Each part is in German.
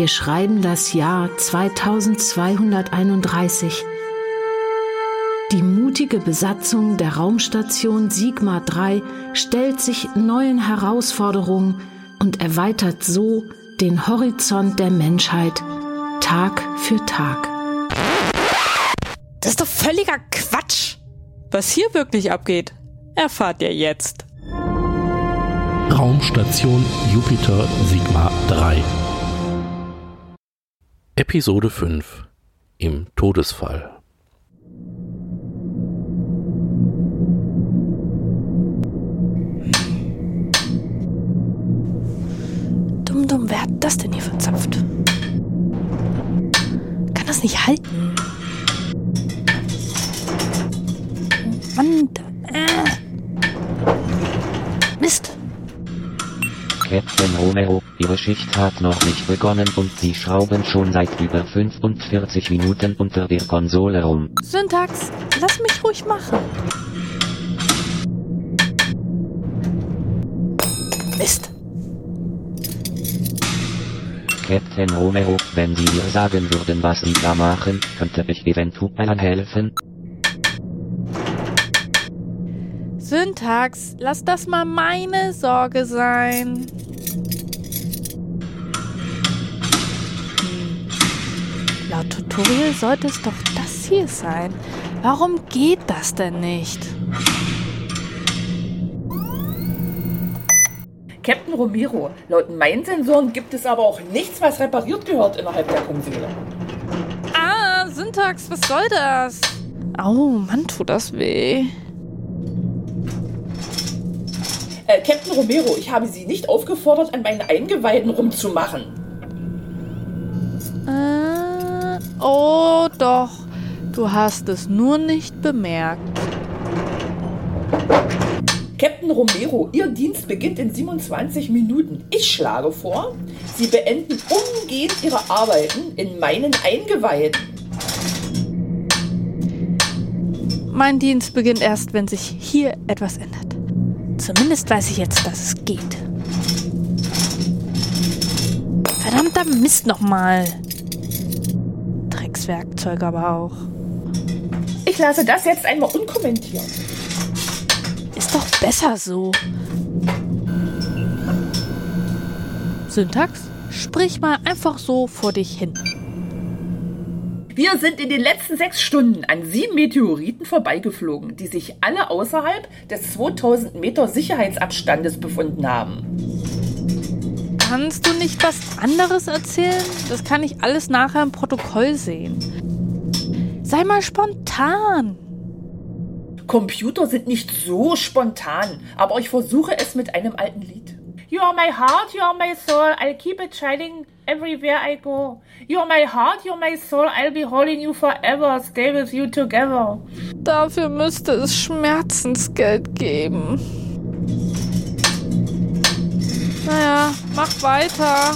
Wir schreiben das Jahr 2231. Die mutige Besatzung der Raumstation Sigma 3 stellt sich neuen Herausforderungen und erweitert so den Horizont der Menschheit Tag für Tag. Das ist doch völliger Quatsch. Was hier wirklich abgeht, erfahrt ihr jetzt. Raumstation Jupiter Sigma 3 Episode 5 Im Todesfall Dumm, dumm, wer hat das denn hier verzapft? Kann das nicht halten? Mann, äh. Mist. Captain Romeo, Ihre Schicht hat noch nicht begonnen und Sie schrauben schon seit über 45 Minuten unter der Konsole rum. Syntax, lass mich ruhig machen. Mist. Captain Romeo, wenn Sie mir sagen würden, was Sie da machen, könnte ich eventuell helfen. Syntax, lass das mal meine Sorge sein. Laut Tutorial sollte es doch das hier sein. Warum geht das denn nicht? Captain Romero, laut meinen Sensoren gibt es aber auch nichts, was repariert gehört innerhalb der Konsole. Ah, Syntax, was soll das? Au, Mann, tut das weh. Äh, Captain Romero, ich habe Sie nicht aufgefordert, an meinen Eingeweiden rumzumachen. Äh, oh doch, du hast es nur nicht bemerkt. Captain Romero, Ihr Dienst beginnt in 27 Minuten. Ich schlage vor, Sie beenden umgehend Ihre Arbeiten in meinen Eingeweiden. Mein Dienst beginnt erst, wenn sich hier etwas ändert. Zumindest weiß ich jetzt, dass es geht. Verdammter Mist nochmal. Dreckswerkzeug aber auch. Ich lasse das jetzt einmal unkommentiert. Ist doch besser so. Syntax, sprich mal einfach so vor dich hin. Wir sind in den letzten sechs Stunden an sieben Meteoriten vorbeigeflogen, die sich alle außerhalb des 2000 Meter Sicherheitsabstandes befunden haben. Kannst du nicht was anderes erzählen? Das kann ich alles nachher im Protokoll sehen. Sei mal spontan. Computer sind nicht so spontan, aber ich versuche es mit einem alten Lied. You are my heart, you are my soul, I'll keep it shining everywhere I go. You are my heart, you are my soul, I'll be holding you forever, stay with you together. Dafür müsste es Schmerzensgeld geben. Naja, mach weiter.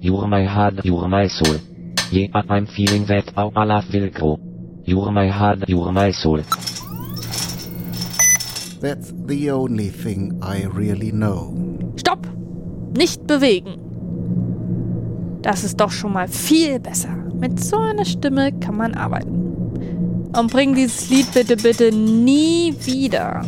You're my heart, you're my soul. Yeah, but I'm feeling that our love will grow. You're my heart, you're my soul. That's the only thing I really know. Stopp! Nicht bewegen. Das ist doch schon mal viel besser. Mit so einer Stimme kann man arbeiten. Und bring dieses Lied bitte, bitte nie wieder.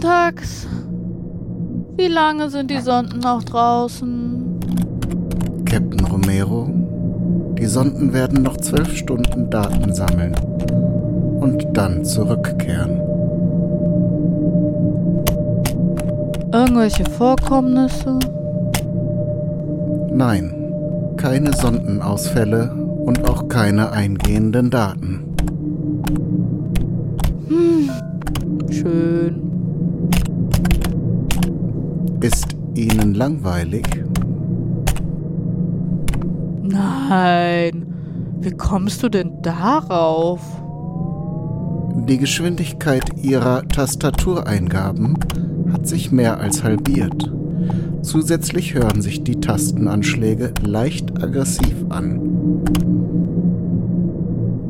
Syntax. Wie lange sind die Sonden noch draußen? Captain Romero, die Sonden werden noch zwölf Stunden Daten sammeln und dann zurückkehren. Irgendwelche Vorkommnisse? Nein, keine Sondenausfälle und auch keine eingehenden Daten. Schön. Ist Ihnen langweilig? Nein. Wie kommst du denn darauf? Die Geschwindigkeit ihrer Tastatureingaben hat sich mehr als halbiert. Zusätzlich hören sich die Tastenanschläge leicht aggressiv an.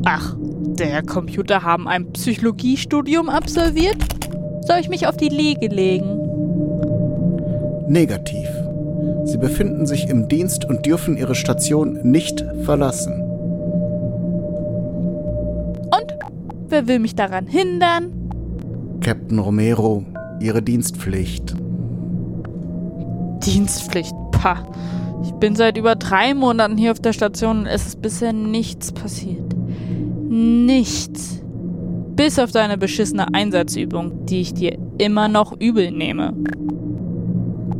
Ach, der Computer haben ein Psychologiestudium absolviert? Soll ich mich auf die Liege legen? Negativ. Sie befinden sich im Dienst und dürfen ihre Station nicht verlassen. Und wer will mich daran hindern? Captain Romero, Ihre Dienstpflicht. Dienstpflicht, pah. Ich bin seit über drei Monaten hier auf der Station und es ist bisher nichts passiert. Nichts. Bis auf deine beschissene Einsatzübung, die ich dir immer noch übel nehme.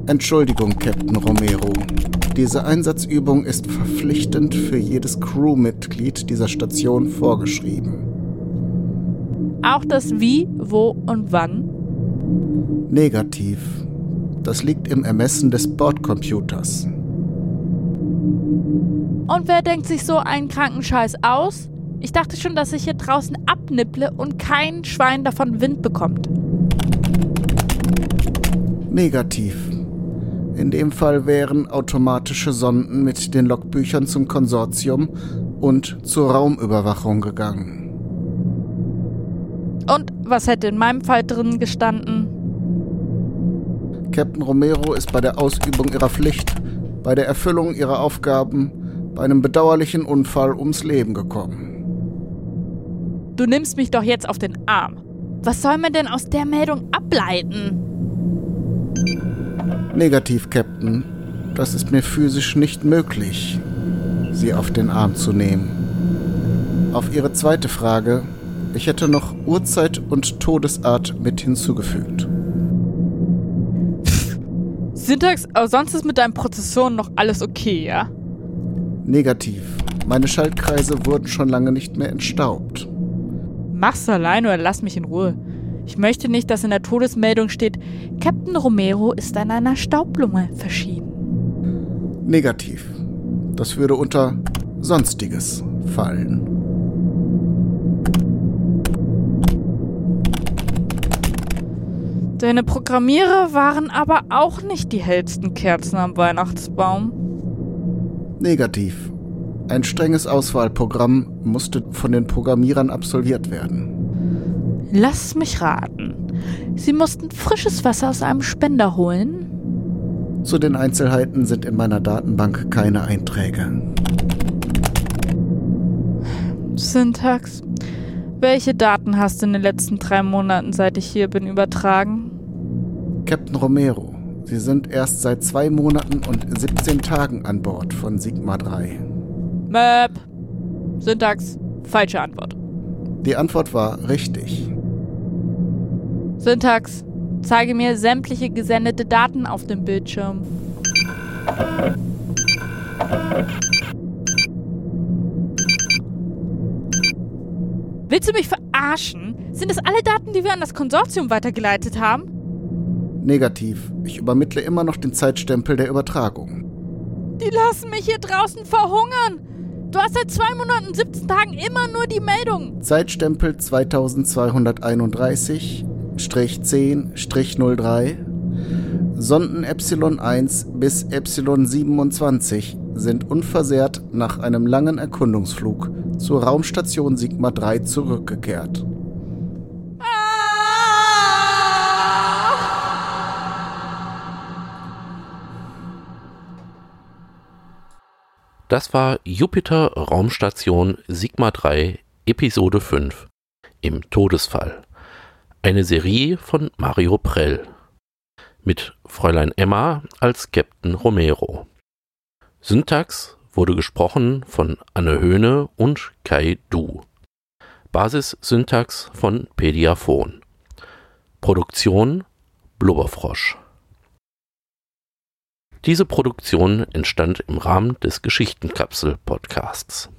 Entschuldigung, Captain Romero. Diese Einsatzübung ist verpflichtend für jedes Crewmitglied dieser Station vorgeschrieben. Auch das Wie, Wo und Wann? Negativ. Das liegt im Ermessen des Bordcomputers. Und wer denkt sich so einen kranken Scheiß aus? Ich dachte schon, dass ich hier draußen abnipple und kein Schwein davon Wind bekommt. Negativ. In dem Fall wären automatische Sonden mit den Logbüchern zum Konsortium und zur Raumüberwachung gegangen. Und was hätte in meinem Fall drin gestanden? Captain Romero ist bei der Ausübung ihrer Pflicht, bei der Erfüllung ihrer Aufgaben, bei einem bedauerlichen Unfall ums Leben gekommen. Du nimmst mich doch jetzt auf den Arm. Was soll man denn aus der Meldung ableiten? Negativ, Captain. Das ist mir physisch nicht möglich, Sie auf den Arm zu nehmen. Auf Ihre zweite Frage, ich hätte noch Uhrzeit und Todesart mit hinzugefügt. Syntax, aber sonst ist mit deinen Prozessoren noch alles okay, ja? Negativ. Meine Schaltkreise wurden schon lange nicht mehr entstaubt. Mach's allein oder lass mich in Ruhe. Ich möchte nicht, dass in der Todesmeldung steht, Captain Romero ist an einer Staublunge verschieden. Negativ. Das würde unter Sonstiges fallen. Deine Programmierer waren aber auch nicht die hellsten Kerzen am Weihnachtsbaum. Negativ. Ein strenges Auswahlprogramm musste von den Programmierern absolviert werden. Lass mich raten. Sie mussten frisches Wasser aus einem Spender holen? Zu den Einzelheiten sind in meiner Datenbank keine Einträge. Syntax. Welche Daten hast du in den letzten drei Monaten, seit ich hier bin, übertragen? Captain Romero, Sie sind erst seit zwei Monaten und 17 Tagen an Bord von Sigma 3. Map. Syntax. Falsche Antwort. Die Antwort war richtig. Syntax. Zeige mir sämtliche gesendete Daten auf dem Bildschirm. Willst du mich verarschen? Sind das alle Daten, die wir an das Konsortium weitergeleitet haben? Negativ. Ich übermittle immer noch den Zeitstempel der Übertragung. Die lassen mich hier draußen verhungern. Du hast seit zwei Monaten, 17 Tagen immer nur die Meldung. Zeitstempel 2231-10-03. Sonden Epsilon 1 bis Epsilon 27 sind unversehrt nach einem langen Erkundungsflug zur Raumstation Sigma 3 zurückgekehrt. Das war Jupiter Raumstation Sigma 3 Episode 5 im Todesfall. Eine Serie von Mario Prell. Mit Fräulein Emma als Captain Romero. Syntax wurde gesprochen von Anne Höhne und Kai Du. Basissyntax von Pediaphon. Produktion Blubberfrosch. Diese Produktion entstand im Rahmen des Geschichtenkapsel-Podcasts.